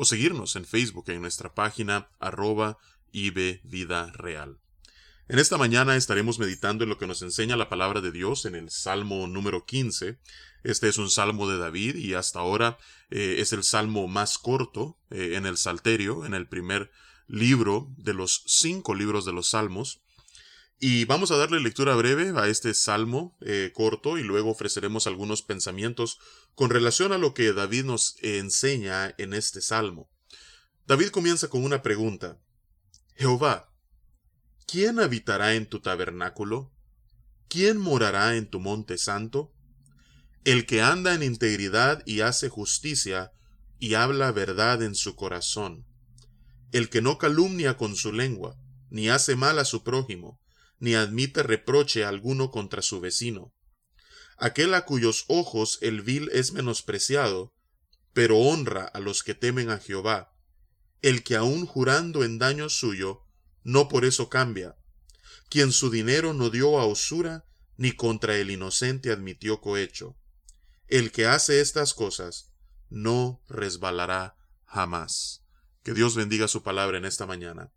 o seguirnos en Facebook en nuestra página arroba Vida Real. En esta mañana estaremos meditando en lo que nos enseña la palabra de Dios en el Salmo número 15. Este es un salmo de David y hasta ahora eh, es el salmo más corto eh, en el Salterio, en el primer libro de los cinco libros de los salmos. Y vamos a darle lectura breve a este salmo eh, corto y luego ofreceremos algunos pensamientos con relación a lo que David nos enseña en este salmo. David comienza con una pregunta. Jehová, ¿quién habitará en tu tabernáculo? ¿Quién morará en tu monte santo? El que anda en integridad y hace justicia y habla verdad en su corazón. El que no calumnia con su lengua, ni hace mal a su prójimo, ni admite reproche alguno contra su vecino. Aquel a cuyos ojos el vil es menospreciado, pero honra a los que temen a Jehová, el que aun jurando en daño suyo, no por eso cambia, quien su dinero no dio a usura, ni contra el inocente admitió cohecho. El que hace estas cosas, no resbalará jamás. Que Dios bendiga su palabra en esta mañana.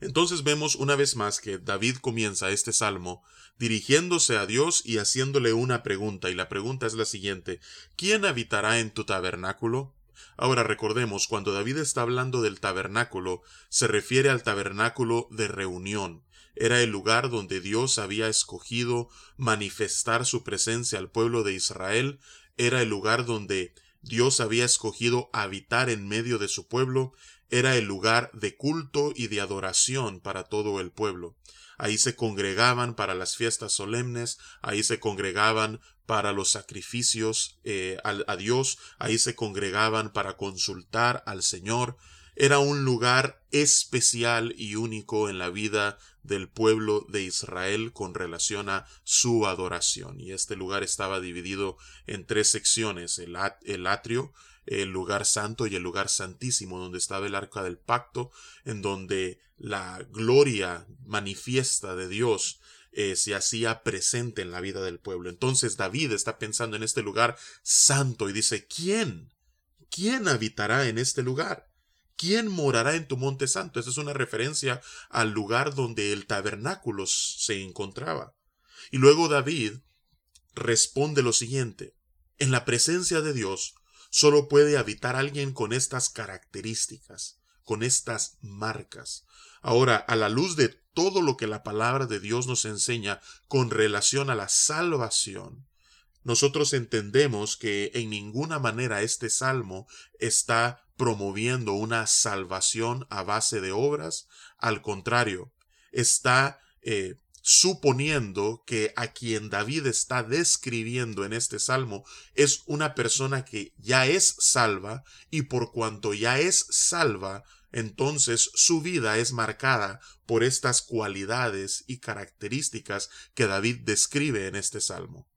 Entonces vemos una vez más que David comienza este salmo dirigiéndose a Dios y haciéndole una pregunta, y la pregunta es la siguiente ¿Quién habitará en tu tabernáculo? Ahora recordemos, cuando David está hablando del tabernáculo, se refiere al tabernáculo de reunión. Era el lugar donde Dios había escogido manifestar su presencia al pueblo de Israel, era el lugar donde Dios había escogido habitar en medio de su pueblo, era el lugar de culto y de adoración para todo el pueblo. Ahí se congregaban para las fiestas solemnes, ahí se congregaban para los sacrificios eh, a Dios, ahí se congregaban para consultar al Señor. Era un lugar especial y único en la vida del pueblo de Israel con relación a su adoración. Y este lugar estaba dividido en tres secciones, el, el atrio, el lugar santo y el lugar santísimo, donde estaba el arca del pacto, en donde la gloria manifiesta de Dios eh, se hacía presente en la vida del pueblo. Entonces David está pensando en este lugar santo y dice, ¿quién? ¿Quién habitará en este lugar? ¿Quién morará en tu monte santo? Esa es una referencia al lugar donde el tabernáculo se encontraba. Y luego David responde lo siguiente, en la presencia de Dios Solo puede habitar alguien con estas características, con estas marcas. Ahora, a la luz de todo lo que la palabra de Dios nos enseña con relación a la salvación, nosotros entendemos que en ninguna manera este salmo está promoviendo una salvación a base de obras, al contrario, está eh, suponiendo que a quien David está describiendo en este salmo es una persona que ya es salva y por cuanto ya es salva, entonces su vida es marcada por estas cualidades y características que David describe en este salmo.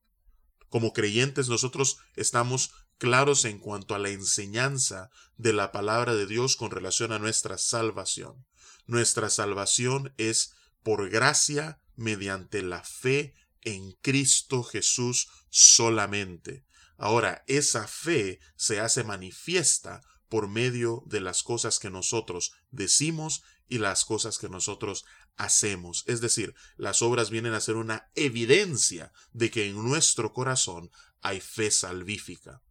Como creyentes nosotros estamos claros en cuanto a la enseñanza de la palabra de Dios con relación a nuestra salvación. Nuestra salvación es por gracia mediante la fe en Cristo Jesús solamente. Ahora, esa fe se hace manifiesta por medio de las cosas que nosotros decimos y las cosas que nosotros hacemos. Es decir, las obras vienen a ser una evidencia de que en nuestro corazón hay fe salvífica.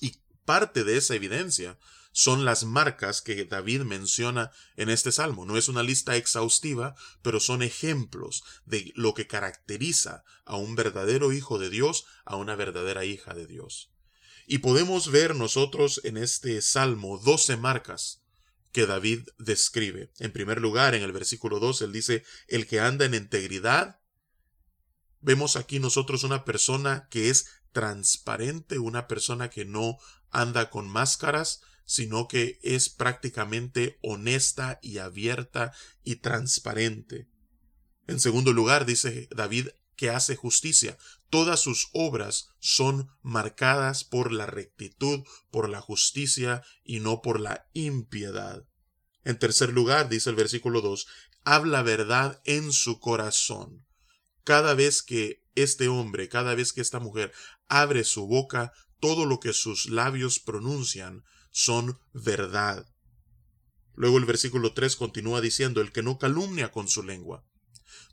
Y parte de esa evidencia son las marcas que David menciona en este salmo. No es una lista exhaustiva, pero son ejemplos de lo que caracteriza a un verdadero hijo de Dios, a una verdadera hija de Dios. Y podemos ver nosotros en este salmo doce marcas que David describe. En primer lugar, en el versículo 2, él dice, el que anda en integridad. Vemos aquí nosotros una persona que es transparente, una persona que no anda con máscaras, sino que es prácticamente honesta y abierta y transparente. En segundo lugar, dice David que hace justicia. Todas sus obras son marcadas por la rectitud, por la justicia y no por la impiedad. En tercer lugar, dice el versículo 2, habla verdad en su corazón. Cada vez que este hombre, cada vez que esta mujer abre su boca, todo lo que sus labios pronuncian son verdad. Luego el versículo 3 continúa diciendo, el que no calumnia con su lengua.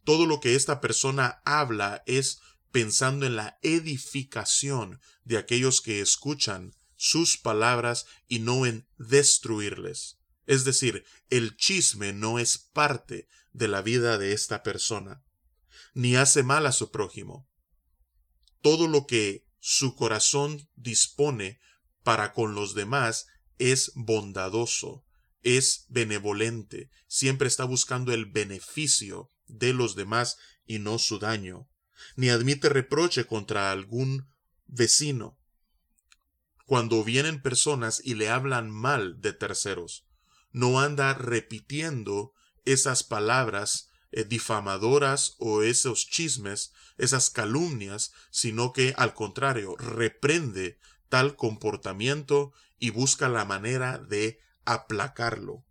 Todo lo que esta persona habla es pensando en la edificación de aquellos que escuchan sus palabras y no en destruirles. Es decir, el chisme no es parte de la vida de esta persona, ni hace mal a su prójimo. Todo lo que su corazón dispone para con los demás es bondadoso, es benevolente, siempre está buscando el beneficio de los demás y no su daño, ni admite reproche contra algún vecino. Cuando vienen personas y le hablan mal de terceros, no anda repitiendo esas palabras eh, difamadoras o esos chismes, esas calumnias, sino que al contrario reprende tal comportamiento y busca la manera de aplacarlo.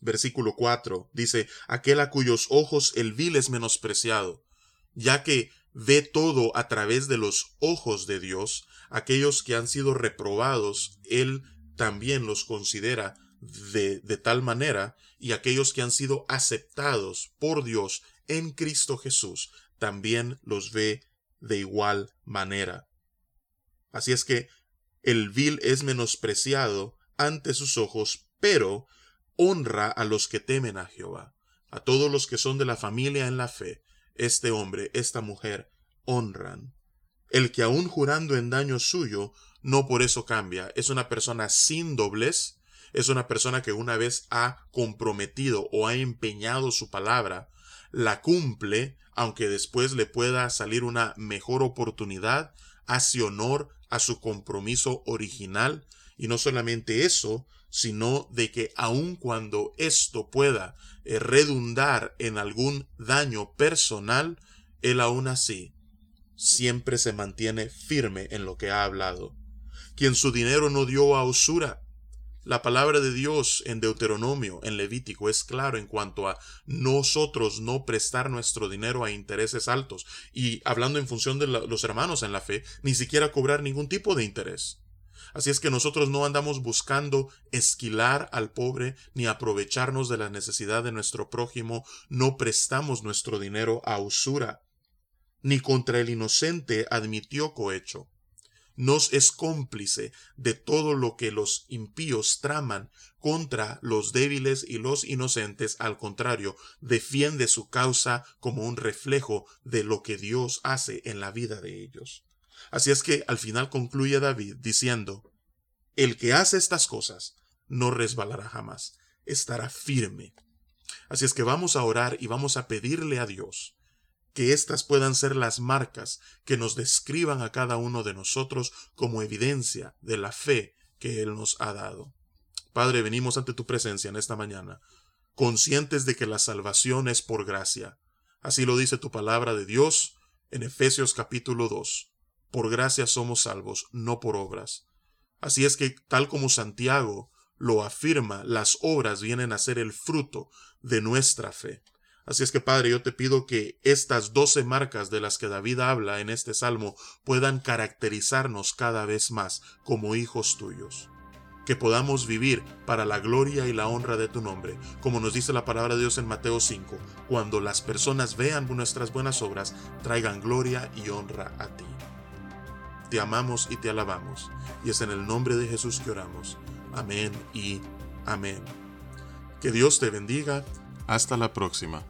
Versículo 4 dice, aquel a cuyos ojos el vil es menospreciado, ya que ve todo a través de los ojos de Dios, aquellos que han sido reprobados, Él también los considera de, de tal manera, y aquellos que han sido aceptados por Dios en Cristo Jesús, también los ve de igual manera. Así es que el vil es menospreciado ante sus ojos, pero honra a los que temen a Jehová, a todos los que son de la familia en la fe, este hombre, esta mujer, honran. El que aun jurando en daño suyo, no por eso cambia, es una persona sin doblez, es una persona que una vez ha comprometido o ha empeñado su palabra, la cumple, aunque después le pueda salir una mejor oportunidad, hace honor a su compromiso original, y no solamente eso, sino de que aun cuando esto pueda eh, redundar en algún daño personal, él aún así siempre se mantiene firme en lo que ha hablado. Quien su dinero no dio a usura. La palabra de Dios en Deuteronomio, en Levítico, es claro en cuanto a nosotros no prestar nuestro dinero a intereses altos y hablando en función de los hermanos en la fe, ni siquiera cobrar ningún tipo de interés. Así es que nosotros no andamos buscando esquilar al pobre ni aprovecharnos de la necesidad de nuestro prójimo, no prestamos nuestro dinero a usura, ni contra el inocente admitió cohecho. Nos es cómplice de todo lo que los impíos traman contra los débiles y los inocentes, al contrario, defiende su causa como un reflejo de lo que Dios hace en la vida de ellos. Así es que al final concluye David diciendo, El que hace estas cosas no resbalará jamás, estará firme. Así es que vamos a orar y vamos a pedirle a Dios que éstas puedan ser las marcas que nos describan a cada uno de nosotros como evidencia de la fe que Él nos ha dado. Padre, venimos ante tu presencia en esta mañana, conscientes de que la salvación es por gracia. Así lo dice tu palabra de Dios en Efesios capítulo 2 por gracia somos salvos, no por obras. Así es que, tal como Santiago lo afirma, las obras vienen a ser el fruto de nuestra fe. Así es que, Padre, yo te pido que estas doce marcas de las que David habla en este salmo puedan caracterizarnos cada vez más como hijos tuyos. Que podamos vivir para la gloria y la honra de tu nombre, como nos dice la palabra de Dios en Mateo 5, cuando las personas vean nuestras buenas obras, traigan gloria y honra a ti. Te amamos y te alabamos. Y es en el nombre de Jesús que oramos. Amén y amén. Que Dios te bendiga. Hasta la próxima.